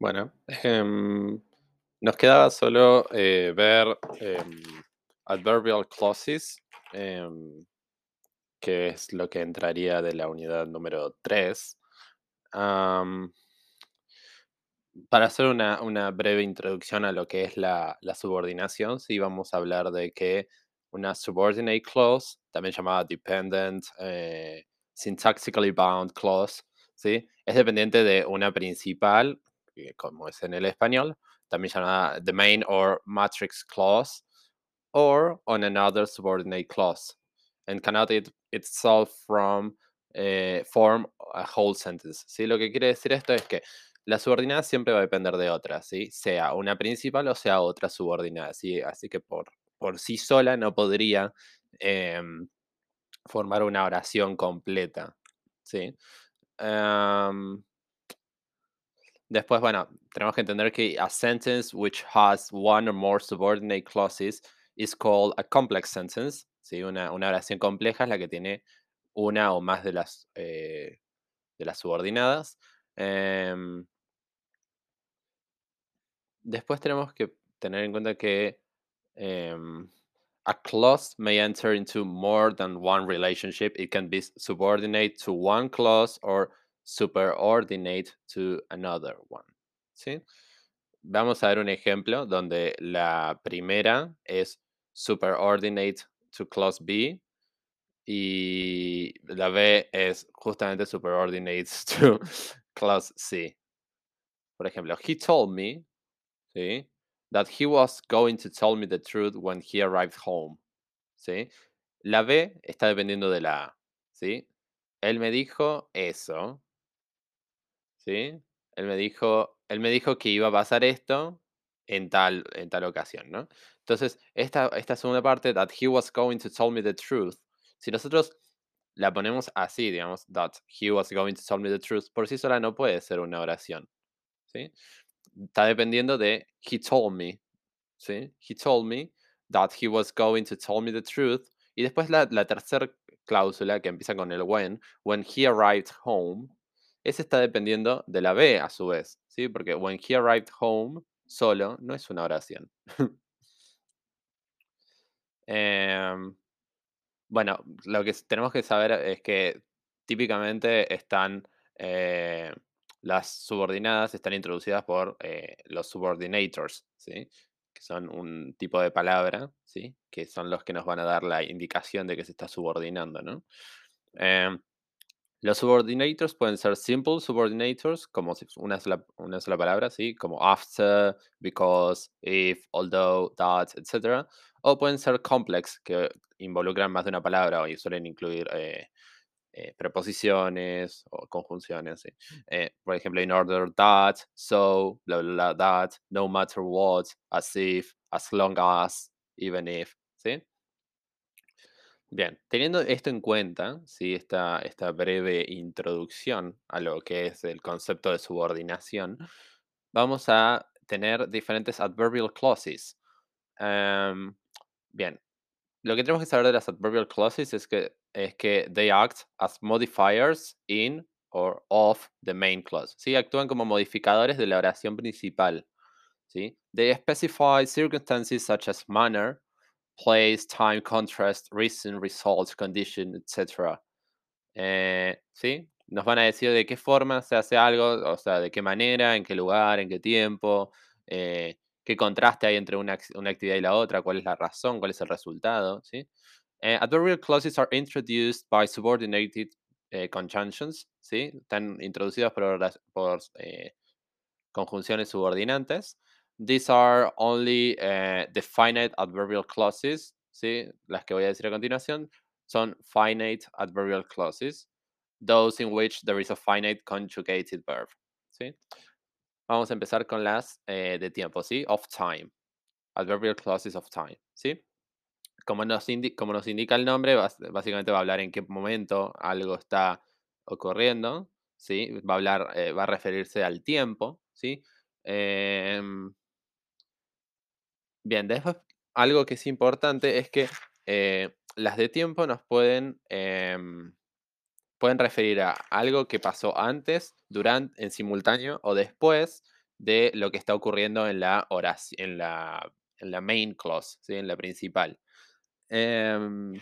Bueno, em, nos quedaba solo eh, ver em, adverbial clauses, em, que es lo que entraría de la unidad número 3. para hacer una, una, breve introducción a lo que es la, subordinación, sí vamos a hablar de que una subordinate clause, también llamada dependent, eh, syntactically bound clause, ¿sí? es dependiente de una principal como es en el español, también llamada the main or matrix clause, or on another subordinate clause, and cannot it itself from eh, form a whole sentence. ¿sí? Lo que quiere decir esto es que la subordinada siempre va a depender de otra, ¿sí? sea una principal o sea otra subordinada. ¿sí? Así que por, por sí sola no podría em, formar una oración completa. ¿sí? Después, bueno, tenemos que entender que a sentence which has one or more subordinate clauses is called a complex sentence. ¿sí? Una, oración compleja es la que tiene una o más de las, eh, de las subordinadas. Em, después tenemos que tener en cuenta que em, a clause may enter into more than one relationship. It can be subordinate to one clause or superordinate to another one. ¿sí? Vamos a ver un ejemplo donde la primera es superordinate to clause B y la B es justamente superordinate to clause C. Por ejemplo, he told me ¿sí? that he was going to tell me the truth when he arrived home. ¿sí? La B está dependiendo de la A. ¿sí? Él me dijo eso. ¿Sí? Él me dijo, él me dijo que iba a pasar esto en tal, en tal ocasión, ¿no? Entonces, esta, esta segunda parte, that he was going to tell me the truth, si nosotros la ponemos así, digamos, that he was going to tell me the truth, por sí sola no puede ser una oración, ¿sí? Está dependiendo de he told me, ¿sí? He told me that he was going to tell me the truth. Y después la, la tercera cláusula que empieza con el when, when he arrived home, ese está dependiendo de la B a su vez, ¿sí? Porque when he arrived home solo no es una oración. Em, bueno, lo que tenemos que saber es que típicamente están eh, las subordinadas están introducidas por eh, los subordinators, ¿sí? que son un tipo de palabra, ¿sí? que son los que nos van a dar la indicación de que se está subordinando. ¿no? Los subordinators pueden ser simple subordinators, como una sola, una sola palabra, ¿sí? Como after, because, if, although, that, etc. O pueden ser complex, que involucran más de una palabra y suelen incluir eh, eh, preposiciones o conjunciones. ¿sí? Eh, por ejemplo, in order that, so, bla, bla, that, no matter what, as if, as long as, even if. ¿sí? Bien, teniendo esto en cuenta, ¿sí? esta, esta breve introducción a lo que es el concepto de subordinación, vamos a tener diferentes adverbial clauses. Em, bien, lo que tenemos que saber de las adverbial clauses es que, es que they act as modifiers in or of the main clause. ¿sí? Actúan como modificadores de la oración principal. ¿sí? They specify circumstances such as manner, place, time, contrast, reason, result, condition, etc. Eh, ¿Sí? Nos van a decir de qué forma se hace algo, o sea, de qué manera, en qué lugar, en qué tiempo, eh, qué contraste hay entre una, actividad y la otra, cuál es la razón, cuál es el resultado. ¿sí? Eh, adverbial clauses are introduced by subordinated conjunctions, ¿sí? Están introducidas por conjunciones subordinantes. These are only uh, the finite adverbial clauses, ¿sí? Las que voy a decir a continuación son finite adverbial clauses, those in which there is a finite conjugated verb, ¿sí? Vamos a empezar con las eh, de tiempo, ¿sí? Of time. Adverbial clauses of time, ¿sí? Como nos, indica el nombre, básicamente va a hablar en qué momento algo está ocurriendo, ¿sí? Va a hablar, eh, va a referirse al tiempo, ¿sí? Eh, Bien, después algo que es importante es que eh, las de tiempo nos pueden, em, pueden referir a algo que pasó antes, durante, en simultáneo o después de lo que está ocurriendo en la oración, en la, main clause, ¿sí? en la principal. Em,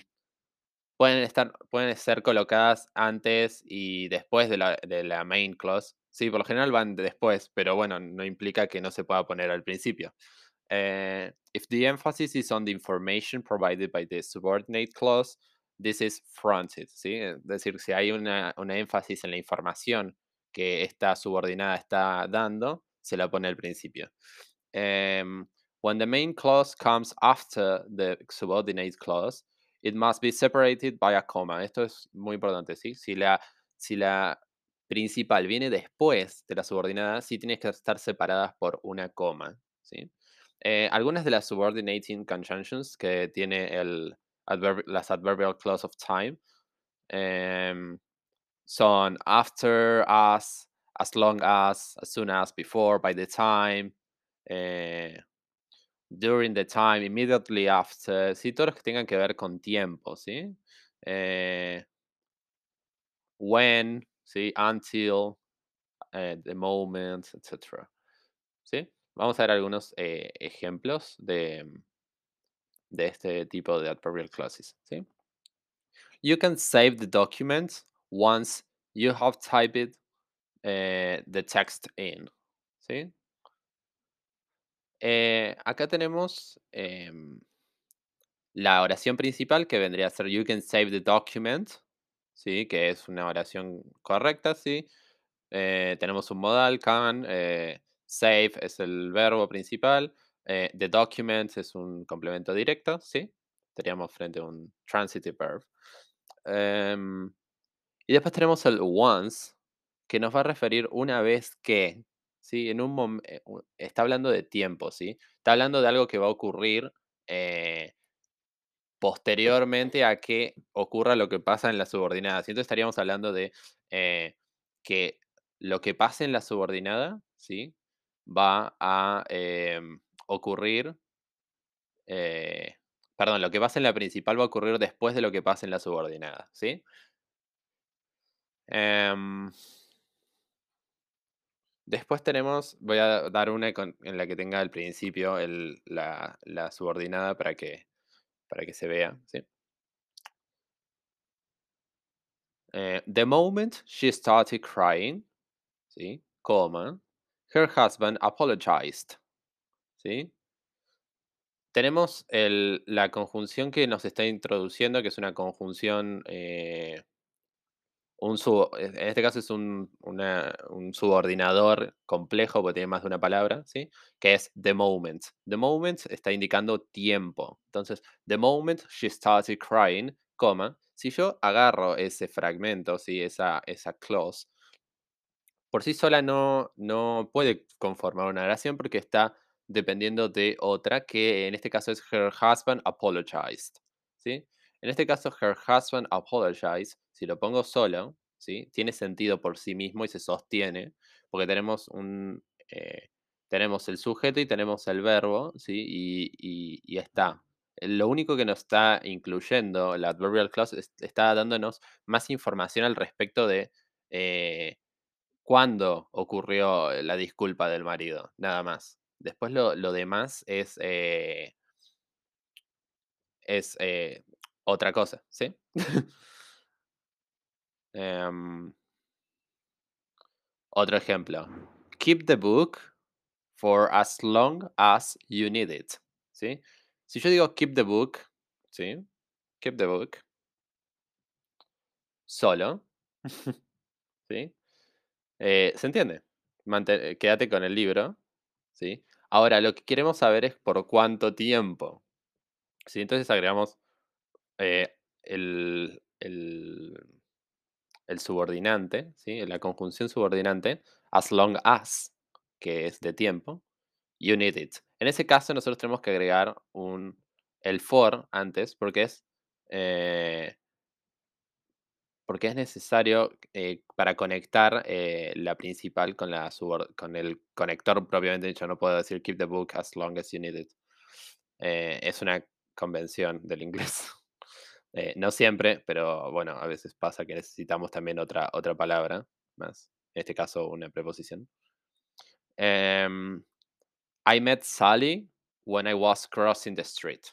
pueden, estar, pueden ser colocadas antes y después de la, de la main clause. Sí, por lo general van después, pero bueno, no implica que no se pueda poner al principio. Eh, if the emphasis is on the information provided by the subordinate clause, this is fronted, ¿sí? Es decir, si hay una, una énfasis en la información que esta subordinada está dando, se la pone al principio. Um, when the main clause comes after the subordinate clause, it must be separated by a comma. Esto es muy importante, ¿sí? Si la, si la principal viene después de la subordinada, sí tienes que estar separadas por una coma, ¿sí? Eh, algunas de las subordinating conjunctions que tiene el las adverbial clause of time em, son after, as, as long as, as soon as, before, by the time, eh, during the time, immediately after, sí, todos que tengan que ver con tiempo, ¿sí? Eh, when, ¿sí? Until, the moment, etc. ¿Sí? Vamos a ver algunos eh, ejemplos de, de este tipo de adverbial clauses. You can save the document once you have typed uh, the text in. ¿sí? Eh, acá tenemos em, la oración principal que vendría a ser You can save the document, que es una oración correcta. ¿sí? Eh, tenemos un modal, can, save es el verbo principal. Eh, the document es un complemento directo, ¿sí? Estaríamos frente a un transitive verb. Em, y después tenemos el once, que nos va a referir una vez que, ¿sí? En un eh, está hablando de tiempo, ¿sí? Está hablando de algo que va a ocurrir eh, posteriormente a que ocurra lo que pasa en la subordinada. Entonces estaríamos hablando de que lo que pase en la subordinada, ¿sí? Va a em, ocurrir, eh, perdón, lo que pasa en la principal va a ocurrir después de lo que pasa en la subordinada, ¿sí? Em, después tenemos, voy a dar una en la que tenga al principio la, subordinada para que, para que se vea. Eh, the moment she started crying, ¿sí? Coma, her husband apologized, ¿sí? Tenemos la conjunción que nos está introduciendo, que es una conjunción, eh, un en este caso es un, subordinador complejo porque tiene más de una palabra, ¿sí? Que es the moment. The moment está indicando tiempo. Entonces, the moment she started crying, coma, si yo agarro ese fragmento, ¿sí? esa, esa clause, por sí sola no, no puede conformar una oración porque está dependiendo de otra que en este caso es her husband apologized. ¿sí? En este caso, her husband apologized, si lo pongo solo, ¿sí? tiene sentido por sí mismo y se sostiene, porque tenemos un... Eh, tenemos el sujeto y tenemos el verbo, ¿sí? Y, y, está. Lo único que nos está incluyendo la adverbial clause está dándonos más información al respecto de eh, cuándo ocurrió la disculpa del marido, nada más. Después lo, demás es, eh, es eh, otra cosa, ¿sí? Em, otro ejemplo. Keep the book for as long as you need it. ¿sí? Si yo digo keep the book, ¿sí? Keep the book. Solo. ¿Sí? Eh, ¿Se entiende? quédate con el libro. ¿sí? Ahora, lo que queremos saber es por cuánto tiempo. ¿sí? Entonces agregamos eh, el, el, subordinante, ¿sí? la conjunción subordinante, as long as, que es de tiempo, you need it. En ese caso, nosotros tenemos que agregar un, el for antes, porque es eh, porque es necesario eh, para conectar eh, la principal con, la con el conector propiamente dicho. No puedo decir keep the book as long as you need it. Eh, es una convención del inglés. no siempre, pero bueno, a veces pasa que necesitamos también otra, otra palabra más. En este caso, una preposición. Em, I met Sally when I was crossing the street.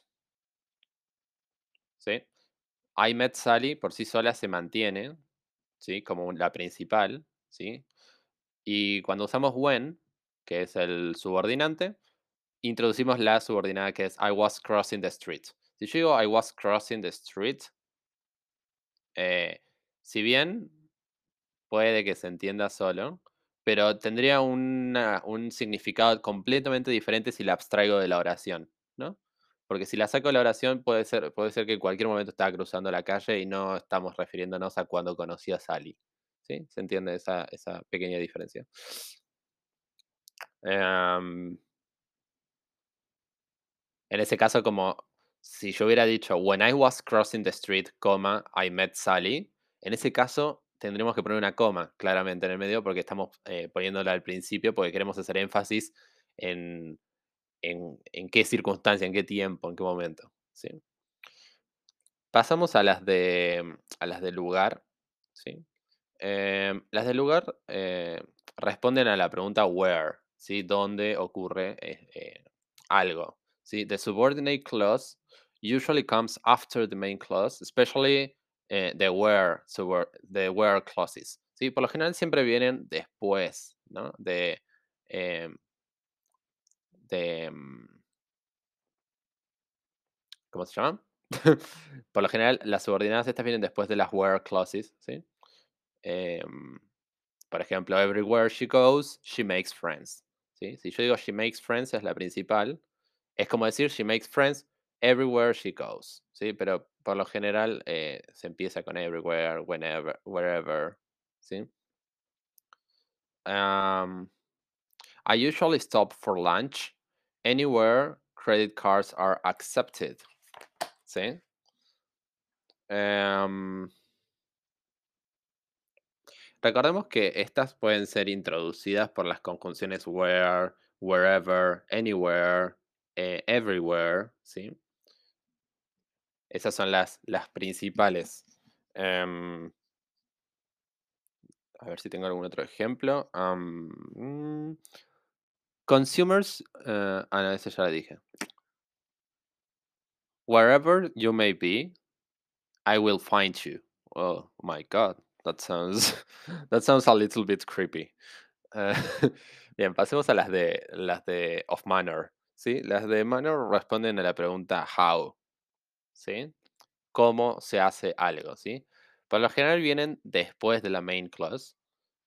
¿Sí? I met Sally por sí sola se mantiene, ¿sí? Como la principal, ¿sí? Y cuando usamos when, que es el subordinante, introducimos la subordinada que es I was crossing the street. Si yo digo I was crossing the street, eh, si bien puede que se entienda solo, pero tendría un significado completamente diferente si la abstraigo de la oración, ¿no? Porque si la saco de la oración puede ser, puede ser que en cualquier momento estaba cruzando la calle y no estamos refiriéndonos a cuando conocí a Sally. ¿Sí? ¿Se entiende esa, pequeña diferencia? Em, en ese caso, como si yo hubiera dicho, when I was crossing the street, I met Sally, en ese caso tendremos que poner una coma claramente en el medio porque estamos eh, poniéndola al principio porque queremos hacer énfasis en, en, qué circunstancia, en qué tiempo, en qué momento. ¿sí? Pasamos a las de, a las de lugar. ¿sí? Em, las del lugar eh, responden a la pregunta where, ¿sí? ¿Dónde ocurre eh, eh, algo? ¿sí? The subordinate clause usually comes after the main clause, especially the where, subor- the where clauses. ¿sí? Por lo general siempre vienen después, ¿no? De, em, em, ¿cómo se llama? Por lo general, las subordinadas estas vienen después de las where clauses, ¿sí? Em, por ejemplo, everywhere she goes, she makes friends. ¿sí? Si yo digo she makes friends es la principal, es como decir she makes friends everywhere she goes. ¿sí? Pero por lo general eh, se empieza con everywhere, whenever, wherever. ¿sí? I usually stop for lunch anywhere credit cards are accepted. ¿sí? Em, Recordemos que estas pueden ser introducidas por las conjunciones where, wherever, anywhere, eh, everywhere, ¿sí? Esas son las, las principales. Em, a ver si tengo algún otro ejemplo. Mm, consumers, eh, ah, ese ya lo dije. Wherever you may be, I will find you. Oh my god, that sounds that sounds a little bit creepy. Eh, bien, pasemos a las de las de of manner, ¿sí? Las de manner responden a la pregunta how, ¿sí? ¿Cómo se hace algo, sí? Por lo general vienen después de la main clause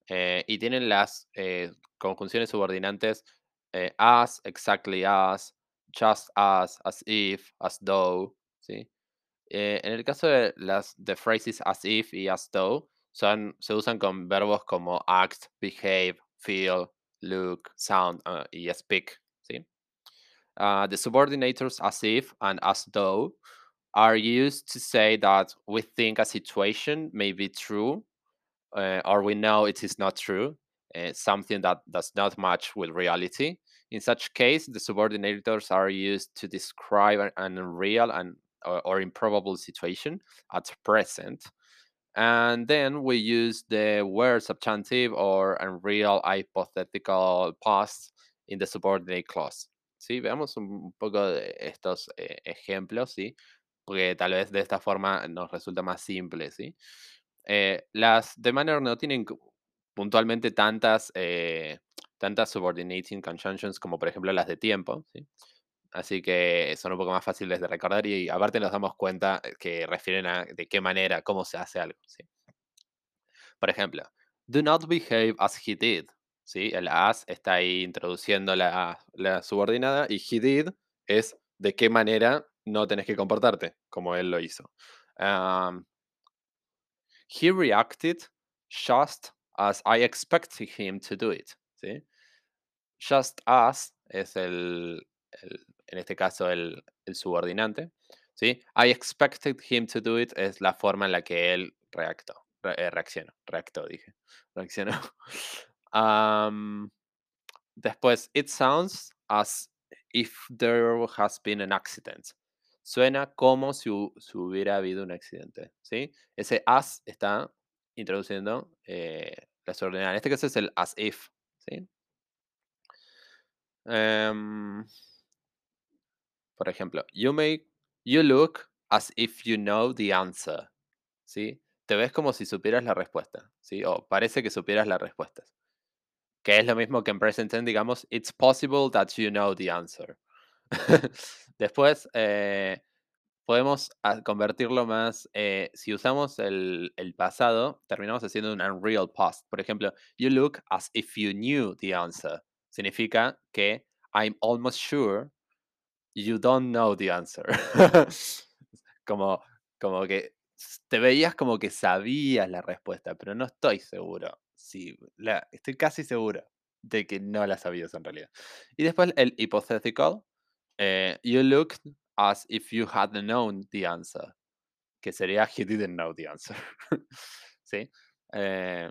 eh, y tienen las eh, conjunciones subordinantes eh, as, exactly as, just as, as if, as though, ¿sí? Eh, en el caso de las phrases as if y as though, son, se usan con verbos como act, behave, feel, look, sound uh, y speak. ¿sí? Uh, the subordinators as if and as though are used to say that we think a situation may be true uh, or we know it is not true, uh, something that does not match with reality. In such case, the subordinators are used to describe an- unreal and or, or improbable situation at present. And then we use the word subjunctive or unreal hypothetical past in the subordinate clause. ¿Sí? Veamos un poco estos eh, ejemplos, ¿sí? Porque tal vez de esta forma nos resulta más simple, ¿sí? Eh, las de manner no tienen puntualmente tantas, eh, tantas subordinating conjunctions como por ejemplo las de tiempo, ¿sí? Así que son un poco más fáciles de recordar y aparte nos damos cuenta eh, que refieren a de qué manera, cómo se hace algo. Por ejemplo, do not behave as he did, ¿sí? El as está ahí introduciendo la, la subordinada y he did es de qué manera no tenés que comportarte, como él lo hizo. He reacted just as I expected him to do it, ¿sí? Just as es el, en este caso el, subordinante, ¿sí? I expected him to do it es la forma en la que él reactó, re- eh, reaccionó, reactó, dije, reaccionó. Después, it sounds as if there has been an accident. Suena como si hubiera habido un accidente, ¿sí? Ese as está introduciendo eh, la subordinada. En este caso es el as if. Em, por ejemplo, you make, you look as if you know the answer. ¿Sí? Te ves como si supieras la respuesta, ¿sí? O parece que supieras la respuesta. Que es lo mismo que en present tense, digamos, it's possible that you know the answer. Después, eh, podemos ah, convertirlo más, eh, si usamos el, el, pasado, terminamos haciendo un unreal past. Por ejemplo, you look as if you knew the answer. Significa que I'm almost sure you don't know the answer. como, como que te veías como que sabías la respuesta, pero no estoy seguro. Sí, la, estoy casi seguro de que no la sabías en realidad. Y después el hypothetical. Eh, you looked as if you had known the answer. Que sería he didn't know the answer. ¿Sí? Eh,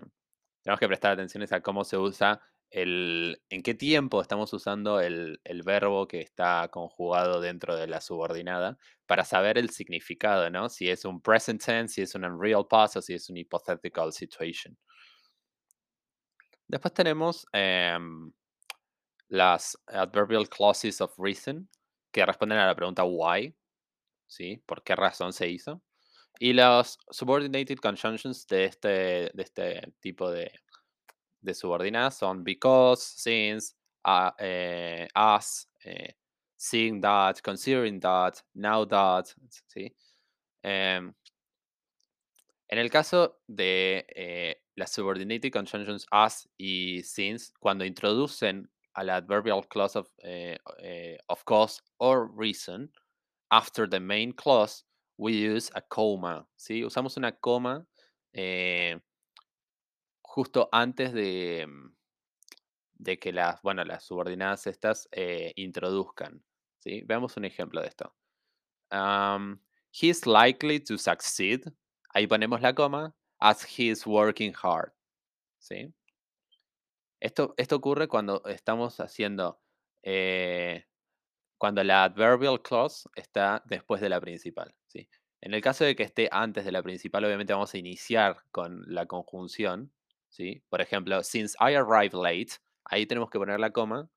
tenemos que prestar atención a cómo se usa el, en qué tiempo estamos usando el, el, verbo que está conjugado dentro de la subordinada para saber el significado, ¿no? Si es un present tense, si es un unreal past o si es un hypothetical situation. Después tenemos em, las adverbial clauses of reason, que responden a la pregunta why, ¿sí? ¿Por qué razón se hizo? Y las subordinated conjunctions de este, de este tipo de, subordinadas son because, since, uh, eh, as, eh, seeing that, considering that, now that, ¿sí? Em, en el caso de eh, las subordinated conjunctions as y since, cuando introducen a la adverbial clause of, eh, eh, of cause or reason, after the main clause, we use a comma, ¿sí? Usamos una coma eh, justo antes de, mm, de que las, bueno, las subordinadas estas introduzcan, ¿sí? Veamos un ejemplo de esto. Um, he's likely to succeed. Ahí ponemos la coma. As he's working hard. ¿Sí? Esto, esto ocurre cuando estamos haciendo. Eh, cuando la adverbial clause está después de la principal. ¿sí? En el caso de que esté antes de la principal, obviamente vamos a iniciar con la conjunción. ¿sí? Por ejemplo, since I arrived late, ahí tenemos que poner la coma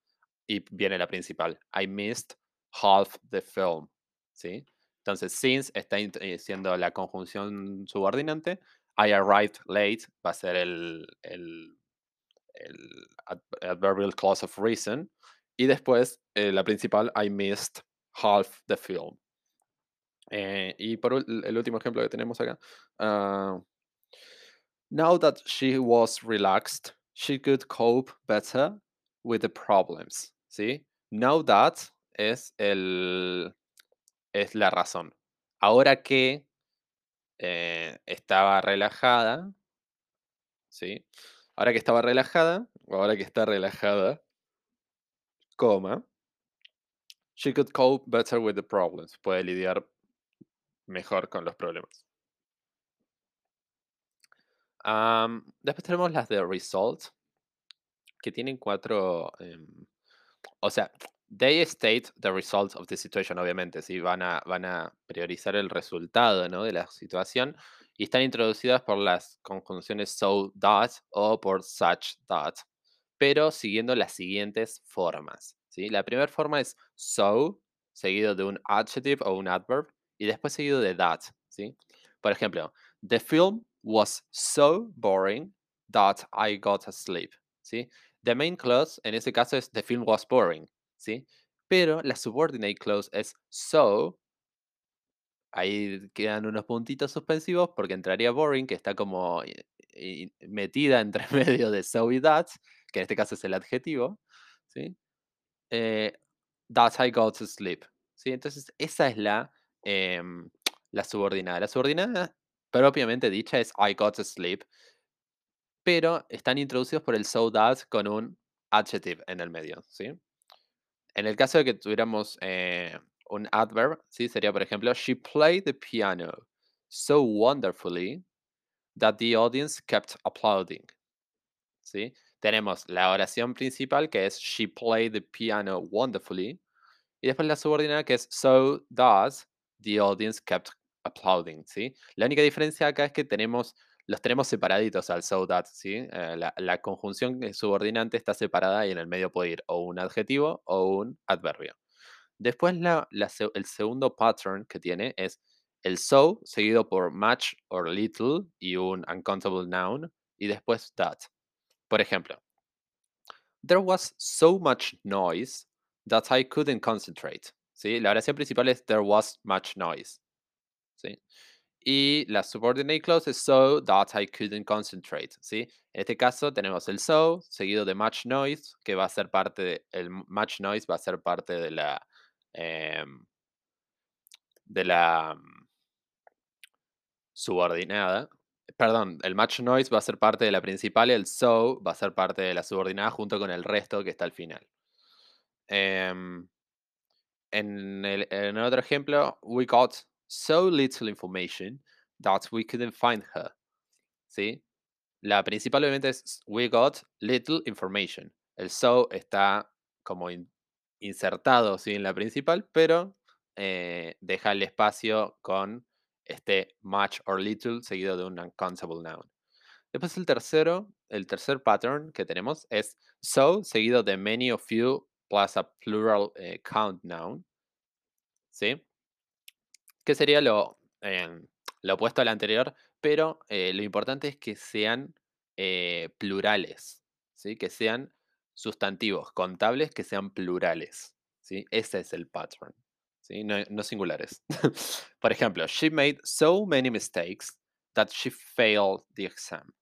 y viene la principal. I missed half the film. ¿sí? Entonces, since está eh, siendo la conjunción subordinante, I arrived late va a ser el, el, el adverbial clause of reason. Y después, eh, la principal, I missed half the film. Eh, y por el último ejemplo que tenemos acá. Uh, now that she was relaxed, she could cope better with the problems. ¿Sí? Now that es el, es la razón. Ahora que eh, estaba relajada, ¿sí? Ahora que estaba relajada, o ahora que está relajada, coma, she could cope better with the problems. Puede lidiar mejor con los problemas. después tenemos las de result, que tienen cuatro, em, o sea, They state the results of the situation, obviamente, ¿sí? van, a, priorizar el resultado de la situación y están introducidas por las conjunciones so that o por such that, pero siguiendo las siguientes formas. ¿sí? La primera forma es so, seguido de un adjective o un adverb, y después seguido de that. ¿sí? Por ejemplo, the film was so boring that I got asleep. ¿sí? The main clause en ese caso es the film was boring. ¿sí? Pero la subordinate clause es so. Ahí quedan unos puntitos suspensivos porque entraría boring, que está como metida entre medio de so y that, que en este caso es el adjetivo, ¿sí? Eh, that I go to sleep, ¿sí? Entonces, esa es la, em, la subordinada. La subordinada propiamente dicha es I got to sleep, pero están introducidos por el so that con un adjective en el medio, ¿sí? En el caso de que tuviéramos eh, un adverb, ¿sí? sería, por ejemplo, she played the piano so wonderfully that the audience kept applauding. ¿sí? Tenemos la oración principal que es she played the piano wonderfully. Y después la subordinada que es so does the audience kept applauding. ¿sí? La única diferencia acá es que tenemos los tenemos separaditos al so that, ¿sí? Eh, la, la conjunción subordinante está separada y en el medio puede ir o un adjetivo o un adverbio. Después el segundo pattern que tiene es el so seguido por much or little y un uncountable noun y después that. Por ejemplo, there was so much noise that I couldn't concentrate. ¿Sí? La oración principal es there was much noise. ¿Sí? Y la subordinate clause es so that I couldn't concentrate. ¿sí? En este caso tenemos el so seguido de much noise, que va a ser parte de, el much noise va a ser parte de la em, de la mm, subordinada. Perdón, el much noise va a ser parte de la principal y el so va a ser parte de la subordinada junto con el resto que está al final. Em, en, el, en otro ejemplo, we got so little information that we couldn't find her. ¿Sí? La principal obviamente es we got little information. El so está como insertado ¿sí? en la principal, pero eh, deja el espacio con este much or little seguido de un uncountable noun. Después el tercero, el tercer pattern que tenemos es so seguido de many of you plus a plural eh, count noun. ¿Sí? que sería lo, em, lo opuesto al anterior, pero eh, lo importante es que sean eh, plurales, ¿sí? que sean sustantivos contables que sean plurales. ¿sí? Ese es el pattern, ¿sí? no, no singulares. Por ejemplo, she made so many mistakes that she failed the exam.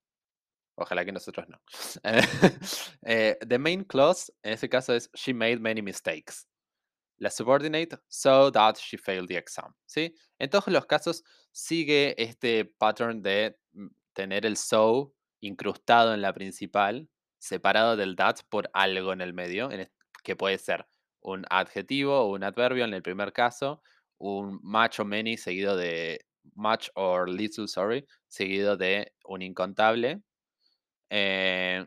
Ojalá que nosotros no. Eh, the main clause en este caso es she made many mistakes la subordinate so that she failed the exam. ¿sí? En todos los casos sigue este pattern de mm, tener el so incrustado en la principal, separado del that por algo en el medio, que puede ser un adjetivo o un adverbio en el primer caso, un much o many seguido de much or little, sorry, seguido de un incontable. Eh,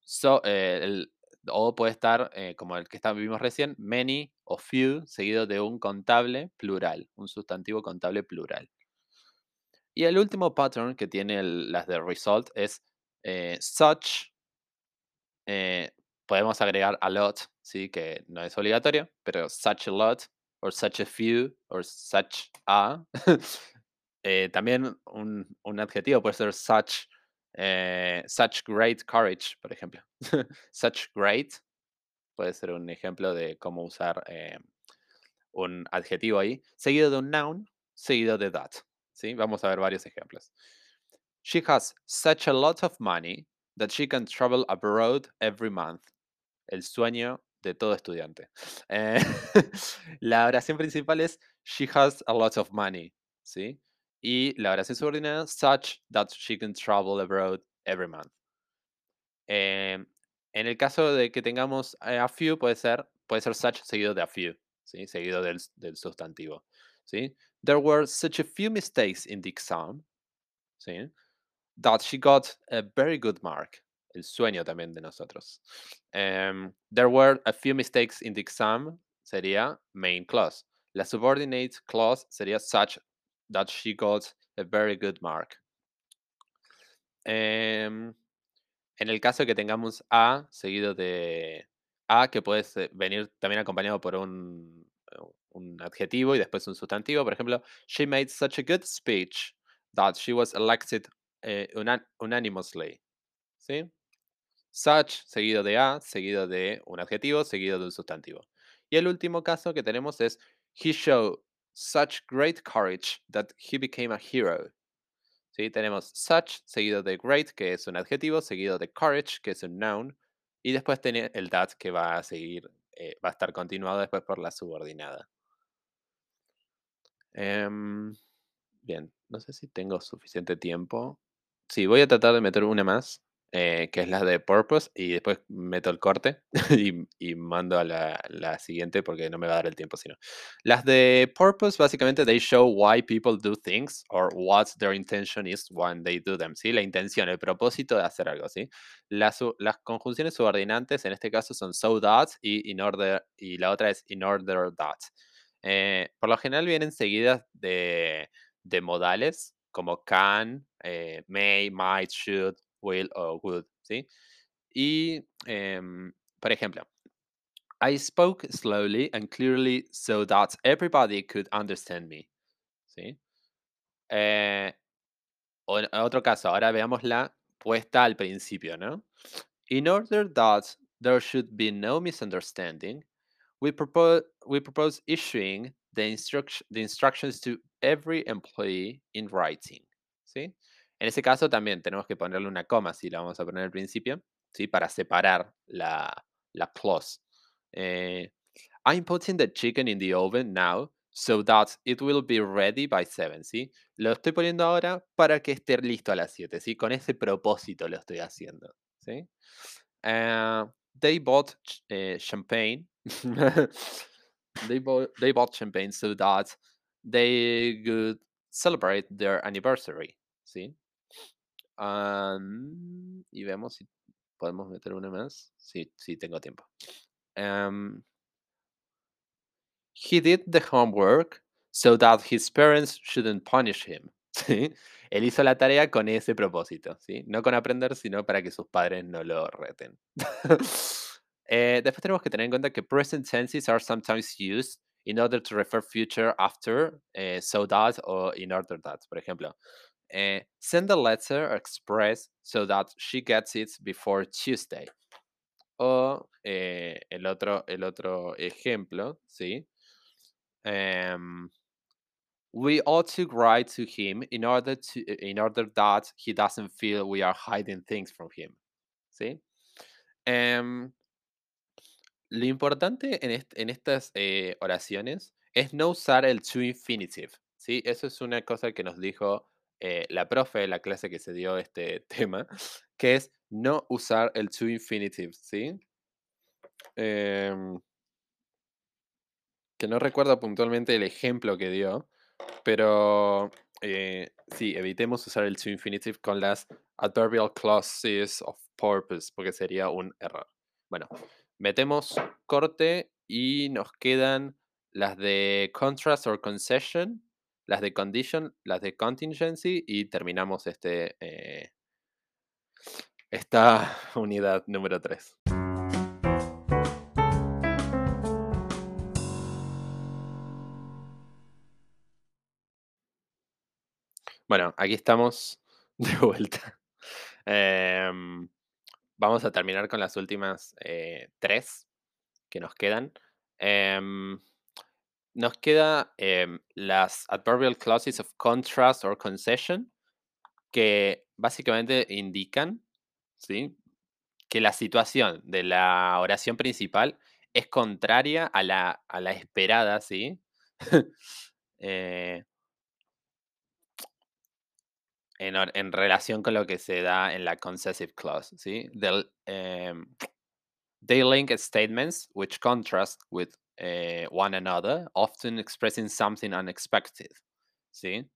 so, eh, o puede estar, eh, como el que vimos recién, many o few, seguido de un contable plural, un sustantivo contable plural. Y el último pattern que tiene las de result es such. Eh, podemos agregar a lot, ¿sí? que no es obligatorio, pero such a lot, or such a few, or such a. también un, un, adjetivo puede ser such eh, such great courage, por ejemplo. such great puede ser un ejemplo de cómo usar eh, un adjetivo ahí, seguido de un noun, seguido de that. ¿sí? Vamos a ver varios ejemplos. She has such a lot of money that she can travel abroad every month. El sueño de todo estudiante. Eh, la oración principal es She has a lot of money. ¿sí? y la oración subordinada such that she can travel abroad every month. Em, en el caso de que tengamos a few, puede ser, puede ser such seguido de a few, ¿sí? seguido del, del sustantivo. ¿sí? There were such a few mistakes in the exam ¿sí? That she got a very good mark. El sueño también de nosotros. Um, there were a few mistakes in the exam sería main clause. La subordinate clause sería such that she got a very good mark. Em, en el caso que tengamos a seguido de a, que puede venir también acompañado por un, un adjetivo y después un sustantivo, por ejemplo, she made such a good speech that she was elected eh, unanimously. ¿Sí? Such seguido de a, seguido de un adjetivo, seguido de un sustantivo. Y el último caso que tenemos es he showed such great courage that he became a hero. ¿Sí? Tenemos such seguido de great, que es un adjetivo, seguido de courage, que es un noun, y después tiene el that que va a seguir, eh, va a estar continuado después por la subordinada. Em, bien, no sé si tengo suficiente tiempo. Sí, voy a tratar de meter una más. Eh, que es la de Purpose, y después meto el corte y, mando a la, siguiente porque no me va a dar el tiempo sino. Las de Purpose, básicamente, they show why people do things or what their intention is when they do them, ¿sí? La intención, el propósito de hacer algo, ¿sí? Las, las conjunciones subordinantes en este caso son so that y in order, y la otra es in order that. Eh, por lo general vienen seguidas de, de modales, como can, eh, may, might, should, will o would, ¿sí? Y, em, por ejemplo, I spoke slowly and clearly so that everybody could understand me, ¿sí? Eh, otro caso, ahora veamos la puesta al principio, ¿no? In order that there should be no misunderstanding, we propose, we propose issuing the, the instructions to every employee in writing. ¿sí? En ese caso también tenemos que ponerle una coma si la vamos a poner al principio, ¿sí? para separar la, la clause. Eh, I'm putting the chicken in the oven now so that it will be ready by 7, ¿sí? Lo estoy poniendo ahora para que esté listo a las 7, ¿sí? Con ese propósito lo estoy haciendo, ¿sí? Uh, they bought uh, champagne. they bought they bought champagne so that they could celebrate their anniversary, ¿sí? Um, y vemos si podemos meter una más. Sí, sí, tengo tiempo. Um, he did the homework so that his parents shouldn't punish him. ¿sí? Él hizo la tarea con ese propósito, ¿sí? No con aprender, sino para que sus padres no lo reten. eh, después tenemos que tener en cuenta que present tenses are sometimes used in order to refer future after, eh, so that or in order that. Por ejemplo, eh, send a letter express so that she gets it before Tuesday. O el, otro, el otro ejemplo, ¿sí? Um, we ought to write to him in order to in order that he doesn't feel we are hiding things from him. ¿Sí? Um, lo importante en, est en estas eh, oraciones es no usar el to infinitive. ¿sí? Eso es una cosa que nos dijo eh, la profe en la clase que se dio este tema, que es no usar el to infinitive. ¿sí? Um, que no recuerdo puntualmente el ejemplo que dio, pero eh, sí, evitemos usar el to infinitive con las adverbial clauses of purpose, porque sería un error. Bueno, metemos corte y nos quedan las de contrast or concession, las de condition, las de contingency y terminamos este, eh, esta unidad número 3. Bueno, aquí estamos de vuelta. Em, vamos a terminar con las últimas eh, tres que nos quedan. Em, nos queda em, las adverbial clauses of contrast or concession, que básicamente indican ¿sí? que la situación de la oración principal es contraria a la, a la esperada, ¿sí? eh, en, relación con lo que se da en la concessive clause, ¿sí? Um, they link statements which contrast with uh, one another, often expressing something unexpected, ¿sí?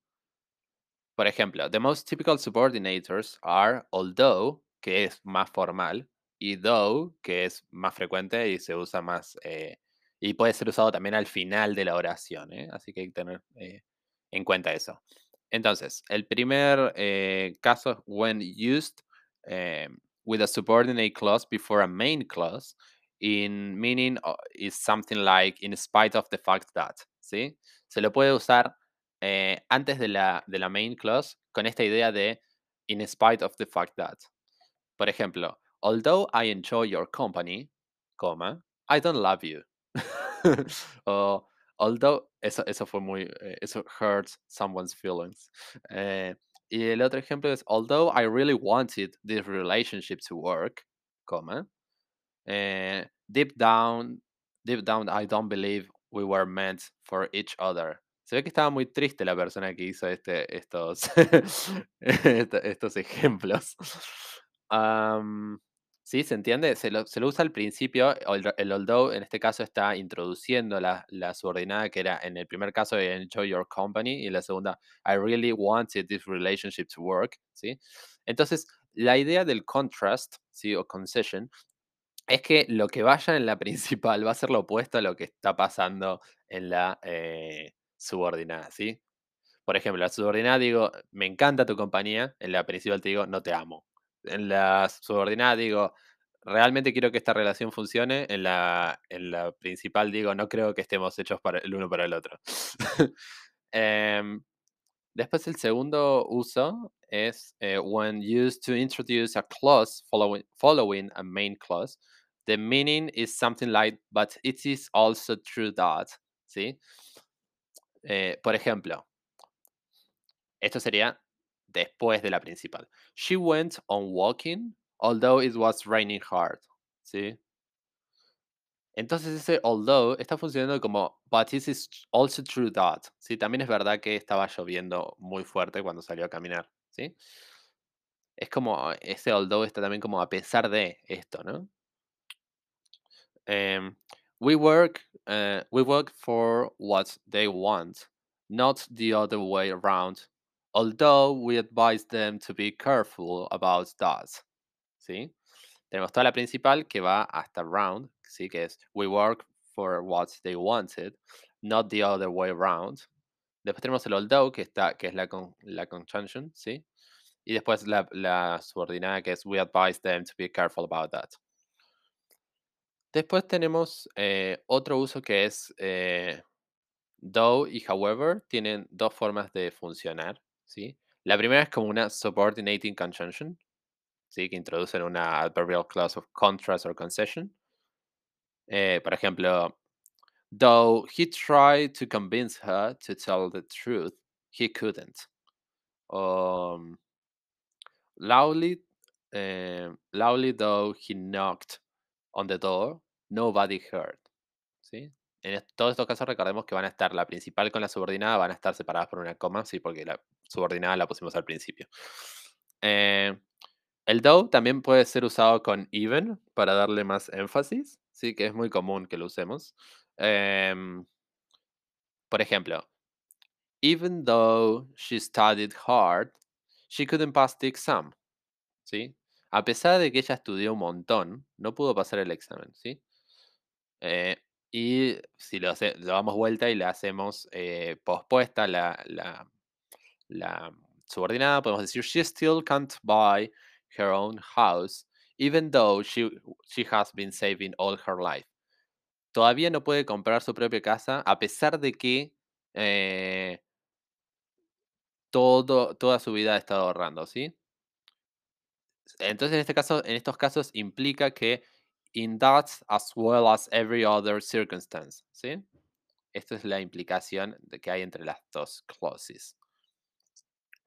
Por ejemplo, the most typical subordinators are although, que es más formal, y though, que es más frecuente y se usa más, eh, y puede ser usado también al final de la oración, ¿eh? así que hay que tener eh, en cuenta eso. Entonces, el primer eh, caso, when used eh, with a subordinate clause before a main clause, in meaning uh, is something like in spite of the fact that, ¿sí? Se lo puede usar eh, antes de la, de la main clause con esta idea de in spite of the fact that. Por ejemplo, although I enjoy your company, coma, I don't love you. although, eso, eso fue muy, eh, eso hurts someone's feelings. Eh, y el otro ejemplo es, although I really wanted this relationship to work, coma, eh, deep down, deep down, I don't believe we were meant for each other. Se ve que estaba muy triste la persona que hizo este, estos, estos ejemplos. Um, ¿Sí? ¿Se entiende? Se lo, se lo, usa al principio, el, although en este caso está introduciendo la, la, subordinada que era en el primer caso enjoy your company y en la segunda I really wanted this relationship to work, ¿sí? Entonces, la idea del contrast, ¿sí? O concession, es que lo que vaya en la principal va a ser lo opuesto a lo que está pasando en la eh, subordinada, ¿sí? Por ejemplo, la subordinada digo, me encanta tu compañía. En la principal te digo, no te amo. En la subordinada digo, realmente quiero que esta relación funcione. En la, en la principal digo, no creo que estemos hechos para el uno para el otro. Em, después el segundo uso es eh, when used to introduce a clause following, following a main clause. The meaning is something like, but it is also true that. ¿Sí? Eh, por ejemplo, esto sería después de la principal. She went on walking, although it was raining hard. ¿Sí? Entonces ese although está funcionando como but it is also true that. Sí, también es verdad que estaba lloviendo muy fuerte cuando salió a caminar, ¿sí? Es como ese although está también como a pesar de esto, ¿no? Em, we work uh, we work for what they want, not the other way around. Although we advise them to be careful about that. ¿Sí? Tenemos toda la principal que va hasta round, ¿sí? que es we work for what they wanted, not the other way around. Después tenemos el although, que, está, que es la, con, la conjunction, ¿sí? Y después la, la, subordinada, que es we advise them to be careful about that. Después tenemos eh, otro uso que es eh, though y however. Tienen dos formas de funcionar, ¿sí? La primera es como una subordinating conjunction, ¿sí? que introducen una adverbial clause of contrast or concession. Eh, por ejemplo, though he tried to convince her to tell the truth, he couldn't. Um, loudly, eh, loudly though he knocked on the door, nobody heard. ¿Sí? En todos estos casos recordemos que van a estar la principal con la subordinada, van a estar separadas por una coma, sí, porque la subordinada la pusimos al principio. Eh, el though también puede ser usado con even para darle más énfasis, sí, que es muy común que lo usemos. Em, por ejemplo, even though she studied hard, she couldn't pass the exam. ¿Sí? A pesar de que ella estudió un montón, no pudo pasar el examen, ¿sí? Eh, y si lo, damos vuelta y le hacemos eh, pospuesta la, la subordinada, podemos decir, she still can't buy her own house, even though she, she has been saving all her life. Todavía no puede comprar su propia casa a pesar de que eh, todo, toda su vida ha estado ahorrando, ¿sí? Entonces, en este caso, en estos casos implica que in that as well as every other circumstance, ¿sí? Esta es la implicación de que hay entre las dos clauses.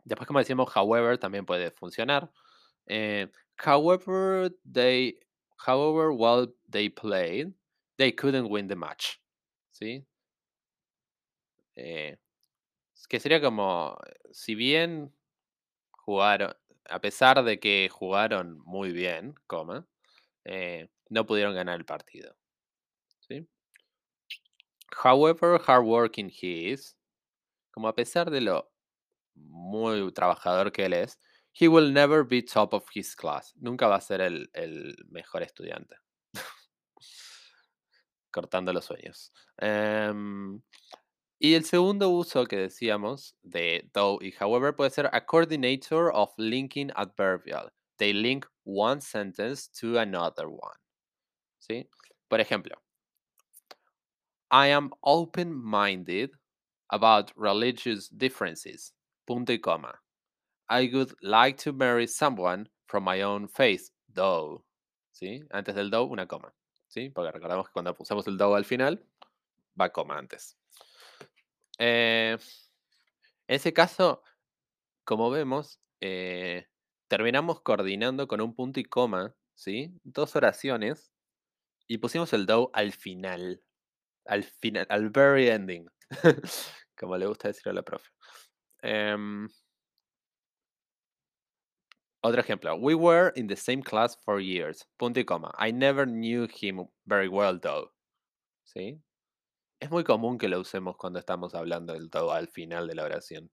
Después, como decíamos, however también puede funcionar. Eh, however, they, however well they played, they couldn't win the match. ¿Sí? Eh, que sería como, si bien jugaron, a pesar de que jugaron muy bien, coma, eh, no pudieron ganar el partido. ¿Sí? However hardworking he is, como a pesar de lo muy trabajador que él es, He will never be top of his class. Nunca va a ser el, el mejor estudiante. Cortando los sueños. Um, y el segundo uso que decíamos de though y however puede ser a coordinator of linking adverbial. They link one sentence to another one. ¿Sí? Por ejemplo, I am open-minded about religious differences. Punto y coma. I would like to marry someone from my own faith, though. ¿Sí? Antes del though, una coma. ¿Sí? Porque recordamos que cuando usamos el though al final, va coma antes. Eh, en ese caso, como vemos, eh, terminamos coordinando con un punto y coma, ¿sí? Dos oraciones y pusimos el though al final. Al final, al very ending. como le gusta decir a la profe. Em, otro ejemplo. We were in the same class for years. Punto y coma. I never knew him very well though. ¿Sí? Es muy común que lo usemos cuando estamos hablando del though al final de la oración.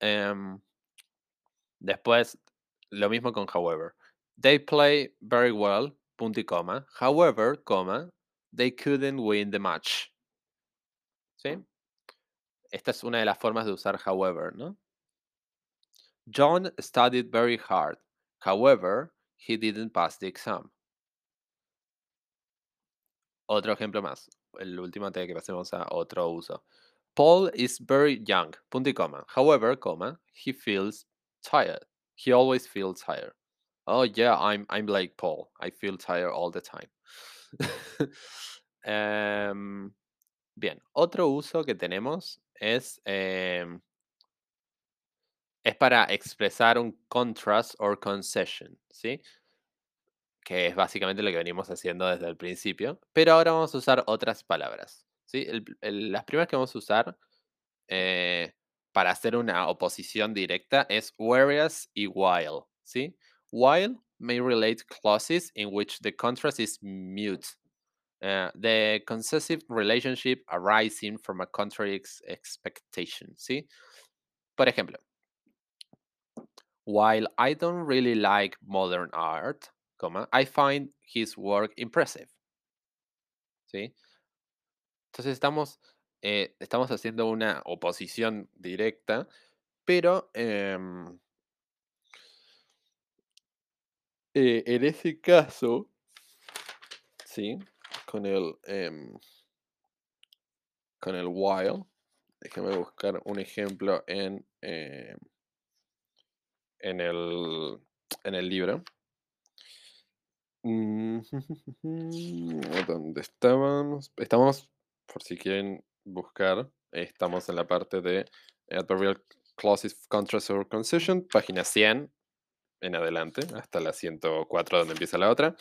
Um, después, lo mismo con however. They play very well. Punto y coma. However, coma, they couldn't win the match. ¿Sí? Esta es una de las formas de usar however, ¿no? John studied very hard. However, he didn't pass the exam. Otro ejemplo más. El último antes de que pasemos a otro uso. Paul is very young. Punto y coma. However, coma, he feels tired. He always feels tired. Oh yeah, I'm I'm like Paul. I feel tired all the time. Em, bien, otro uso que tenemos es em, es para expresar un contrast or concession, ¿sí? Que es básicamente lo que venimos haciendo desde el principio. Pero ahora vamos a usar otras palabras, ¿sí? Las primeras que vamos a usar eh, para hacer una oposición directa es whereas y while, ¿sí? While may relate clauses in which the contrast is mute. The concessive relationship arising from a contrary ex- expectation, ¿sí? Por ejemplo, while I don't really like modern art, I find his work impressive, ¿sí? Entonces estamos, eh, estamos haciendo una oposición directa, pero em, eh, en ese caso, ¿sí? Con el, em, con el while, déjame buscar un ejemplo en, em, en, el, en el libro. Mm, ¿Dónde estábamos? Estamos, por si quieren buscar, estamos en la parte de Adverbial Clauses Contrast or Concession, página 100 en adelante, hasta la 104 donde empieza la otra.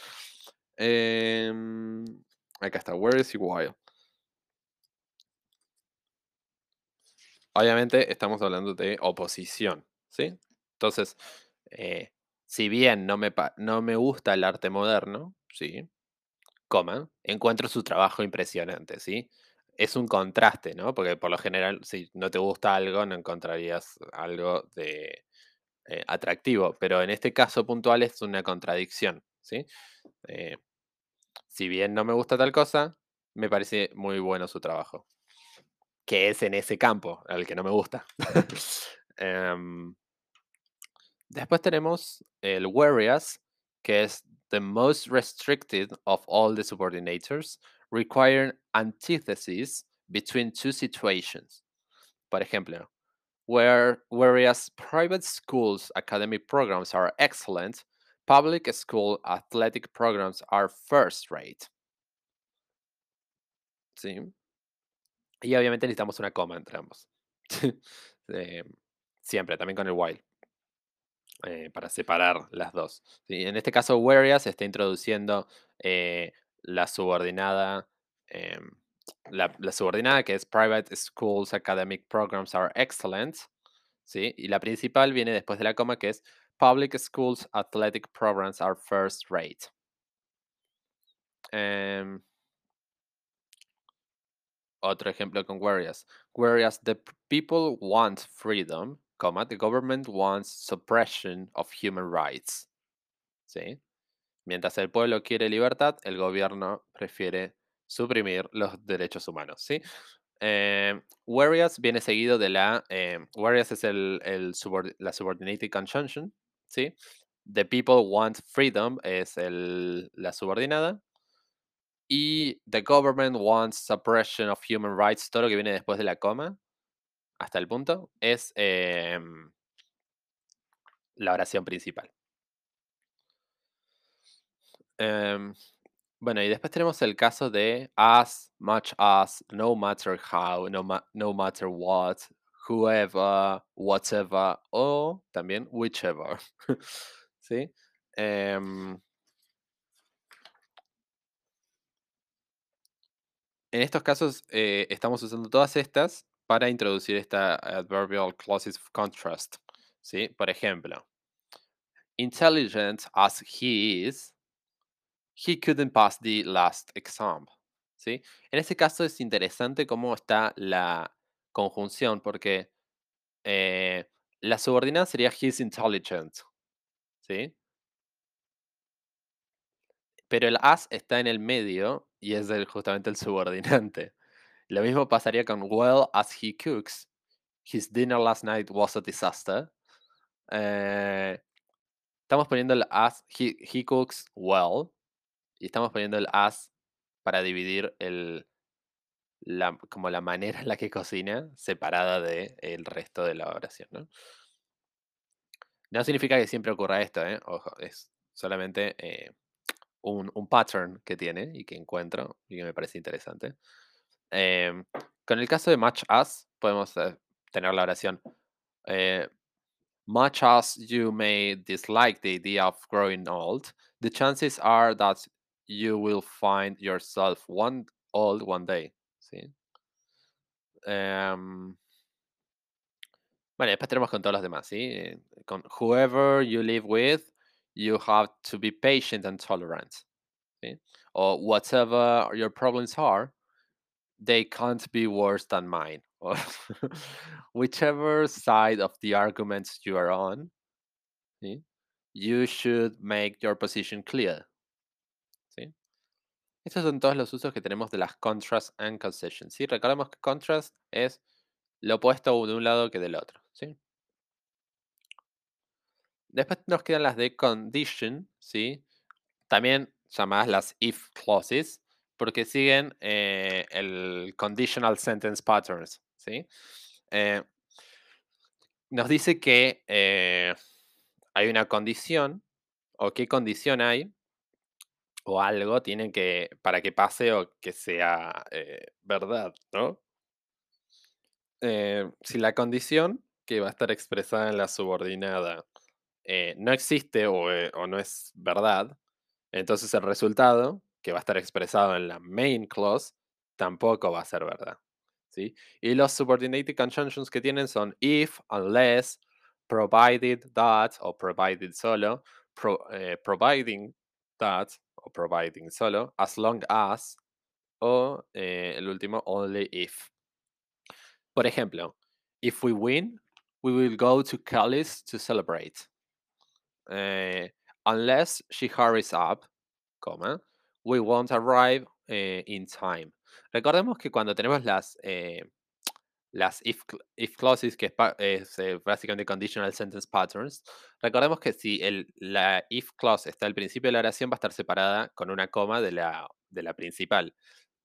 Em, acá está, where is while. Obviamente estamos hablando de oposición, ¿sí? Entonces, eh, si bien no me, no me gusta el arte moderno, ¿sí? Encuentro su trabajo impresionante, ¿sí? Es un contraste, ¿no? Porque por lo general, si no te gusta algo, no encontrarías algo de eh, atractivo, pero en este caso puntual es una contradicción, ¿sí? Eh, si bien no me gusta tal cosa, me parece muy bueno su trabajo, que es en ese campo, al que no me gusta. Em, después tenemos el whereas, que es the most restricted of all the subordinators, requiring antithesis between two situations. Por ejemplo, where whereas private schools academic programs are excellent, public school athletic programs are first rate. ¿Sí? Y obviamente necesitamos una coma entre ambos. Eh, siempre, también con el while. eh, para separar las dos. ¿sí? En este caso, whereas se está introduciendo eh, la subordinada. la, la subordinada que es Private Schools Academic Programs are excellent. ¿sí? Y la principal viene después de la coma que es Public Schools Athletic Programs are first rate. Em, otro ejemplo con whereas. Whereas the people want freedom, comma, the government wants suppression of human rights. ¿Sí? Mientras el pueblo quiere libertad, el gobierno prefiere suprimir los derechos humanos, ¿sí? Eh, viene seguido de la... Eh, es el, el la subordinated conjunction, ¿sí? The people want freedom es el, la subordinada. Y the government wants suppression of human rights, todo lo que viene después de la coma, hasta el punto, es em, la oración principal. Em, bueno, y después tenemos el caso de as, much as, no matter how, no, no matter what, whoever, whatever, o también whichever. ¿Sí? Em, en estos casos eh, estamos usando todas estas para introducir esta adverbial clauses of contrast. ¿Sí? Por ejemplo, intelligent as he is, he couldn't pass the last exam. ¿sí? En este caso es interesante cómo está la conjunción, porque eh, la subordinada sería he's intelligent, ¿sí? Pero el as está en el medio y es justamente el subordinante. Lo mismo pasaría con well as he cooks. His dinner last night was a disaster. Eh, estamos poniendo el as, he, cooks well. Y estamos poniendo el as para dividir el, la, como la manera en la que cocina separada del el resto de la oración. ¿no? no significa que siempre ocurra esto, ¿eh? Ojo, es solamente eh, un, un, pattern que tiene y que encuentro y que me parece interesante. Em, con el caso de much as, podemos eh, tener la oración. much as you may dislike the idea of growing old, the chances are that you will find yourself one old one day. ¿Sí? Em, bueno, después tenemos con todos los demás, ¿sí? Eh, con whoever you live with, you have to be patient and tolerant. ¿sí? Or whatever your problems are, they can't be worse than mine. Or whichever side of the arguments you are on, ¿sí? you should make your position clear. Estos son todos los usos que tenemos de las contrast and concession. ¿sí? Recordemos que contrast es lo opuesto de un lado que del otro. ¿sí? Después nos quedan las de condition, ¿sí? También llamadas las if clauses, porque siguen eh, el conditional sentence patterns, ¿sí? Eh, nos dice que eh, hay una condición, o qué condición hay, o algo tiene que, para que pase o que sea verdad, ¿no? si la condición que va a estar expresada en la subordinada no existe o, no es verdad, entonces el resultado, que va a estar expresado en la main clause, tampoco va a ser verdad. ¿sí? Y los subordinated conjunctions que tienen son if, unless, provided that o provided solo, eh, providing that o providing solo, as long as o eh, el último only if. Por ejemplo, if we win, we will go to Callis to celebrate. Eh, unless she hurries up, comma, we won't arrive eh, in time. Recordemos que cuando tenemos las, eh, las if, if, clauses, que es, eh, básicamente conditional sentence patterns, recordemos que si el, la if clause está al principio de la oración, va a estar separada con una coma de la, de la principal.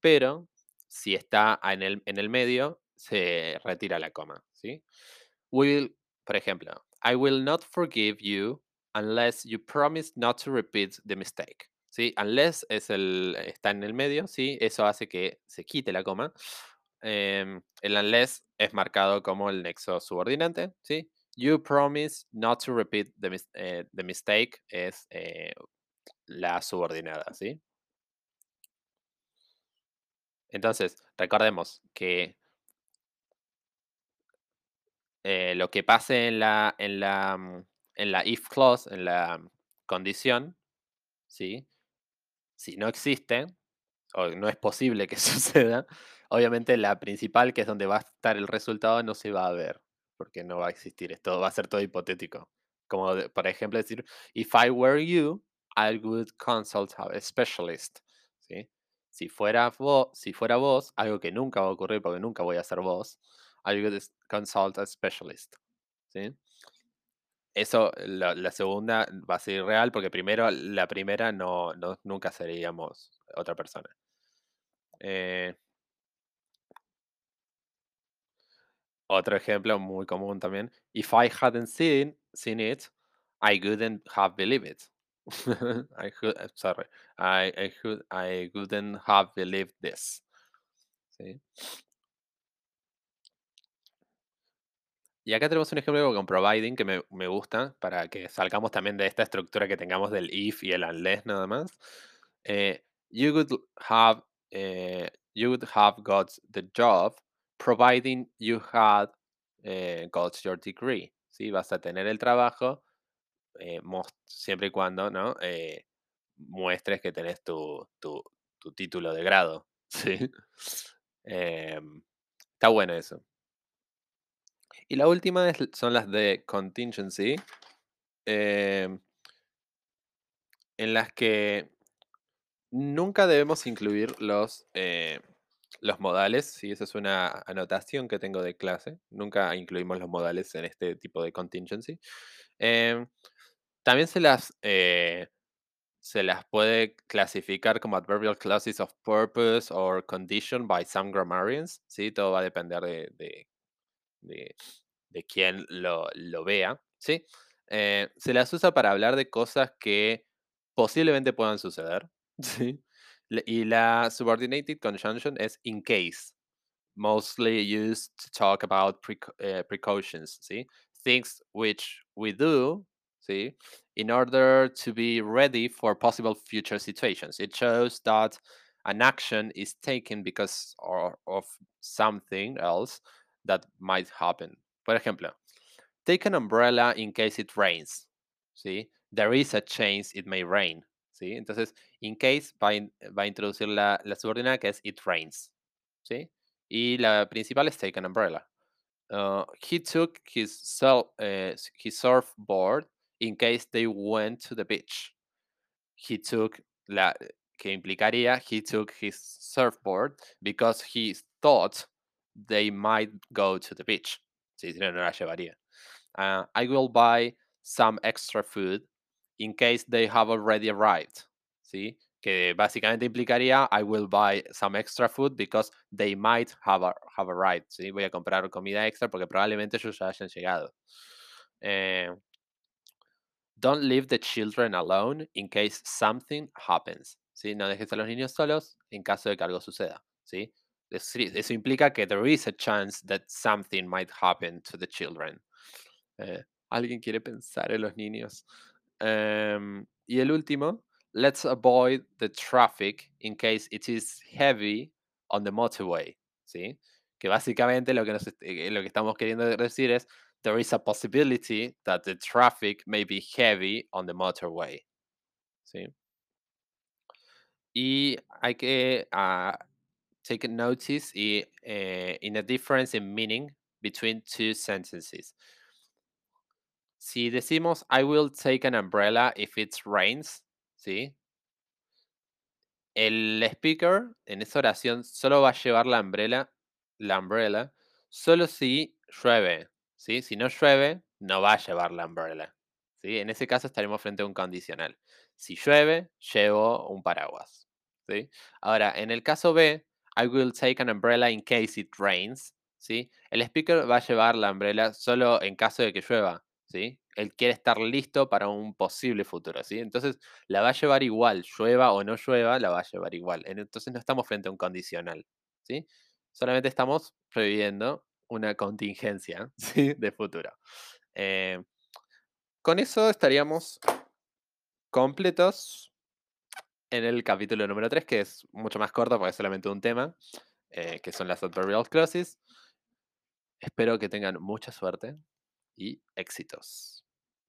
Pero si está en el, en el medio, se retira la coma. ¿sí? Will, por ejemplo, I will not forgive you unless you promise not to repeat the mistake. ¿sí? Unless es el, está en el medio, ¿sí? Eso hace que se quite la coma. Em, el unless es marcado como el nexo subordinante, ¿sí? You promise not to repeat the, eh, mistake es eh, la subordinada, ¿sí? Entonces, recordemos que eh, lo que pase en la, en la mm, en la if clause, en la condición, ¿sí? Si no existe, o no es posible que suceda, obviamente la principal, que es donde va a estar el resultado, no se va a ver, porque no va a existir, esto va a ser todo hipotético. Como, por ejemplo, decir, if I were you, I would consult a specialist. ¿sí? Si, fuera vos, si vos, algo que nunca va a ocurrir porque nunca voy a ser vos, I would consult a specialist. ¿sí? Eso, la, segunda va a ser real porque primero, la primera no, nunca seríamos otra persona. Eh otro ejemplo muy común también. If I hadn't seen, seen it, I wouldn't have believed it. I could, eh, sorry, I, I, could, I wouldn't have believed this. Y acá tenemos un ejemplo con providing que me, gusta para que salgamos también de esta estructura que tengamos del if y el unless nada más. Eh, you would have eh, you would have got the job providing you had eh, got your degree. ¿sí? Vas a tener el trabajo siempre y cuando ¿no? muestres que tenés tu, tu, título de grado. ¿sí? Em, está bueno eso. Y la última son las de contingency, em, en las que nunca debemos incluir los, eh, Los modales, sí, esa es una anotación que tengo de clase. Nunca incluimos los modales en este tipo de contingency. Em, también se las, eh, se las puede clasificar como adverbial clauses of purpose or condition by some grammarians. ¿sí? Todo va a depender de, de, de, de quién lo, lo vea. ¿sí? Eh, se las usa para hablar de cosas que posiblemente puedan suceder. ¿sí? Y la subordinated conjunction es in case, mostly used to talk about preco- eh, precautions, ¿sí? Things which we do, ¿sí? In order to be ready for possible future situations. It shows that an action is taken because or, of something else that might happen. For example, take an umbrella in case it rains, ¿sí? There is a chance it may rain, ¿sí? Entonces, in case va in- va a introducir la, la subordinada que es it rains, ¿sí? Y la principal es take an umbrella. Uh, he took his, self, uh, his surfboard in case they went to the beach. He took la que implicaría he took his surfboard because he thought they might go to the beach. Sí, si no, no la llevaría. Uh, I will buy some extra food in case they have already arrived. ¿Sí? Que básicamente implicaría I will buy some extra food because they might have, a- have arrived. ¿sí? Voy a comprar comida extra porque probablemente ellos ya hayan llegado. Eh, don't leave the children alone in case something happens. ¿sí? No dejes a los niños solos en caso de que algo suceda. ¿sí? Eso implica que there is a chance that something might happen to the children. Eh, ¿Alguien quiere pensar en los niños? Em, y el último, let's avoid the traffic in case it is heavy on the motorway. ¿sí? Que básicamente lo que, nos, eh, lo que estamos queriendo decir es, there is a possibility that the traffic may be heavy on the motorway. ¿sí? Y hay que ah, take notice y, eh, in a difference in meaning between two sentences. Si decimos I will take an umbrella if it rains, ¿sí? El speaker en esa oración solo va a llevar la umbrella, la umbrella, solo si llueve, ¿sí? Si no llueve, no va a llevar la umbrella, ¿sí? En ese caso estaremos frente a un condicional. Si llueve, llevo un paraguas, ¿sí? Ahora, en el caso B, I will take an umbrella in case it rains, ¿sí? El speaker va a llevar la umbrella solo en caso de que llueva, ¿sí? Él quiere estar listo para un posible futuro, ¿sí? Entonces, la va a llevar igual, llueva o no llueva, la va a llevar igual. En- Entonces no estamos frente a un condicional, ¿sí? Solamente estamos previendo una contingencia, ¿sí? De futuro. Eh, con eso estaríamos completos en el capítulo número 3, que es mucho más corto porque es solamente un tema, eh, que son las adverbial clauses. Espero que tengan mucha suerte y.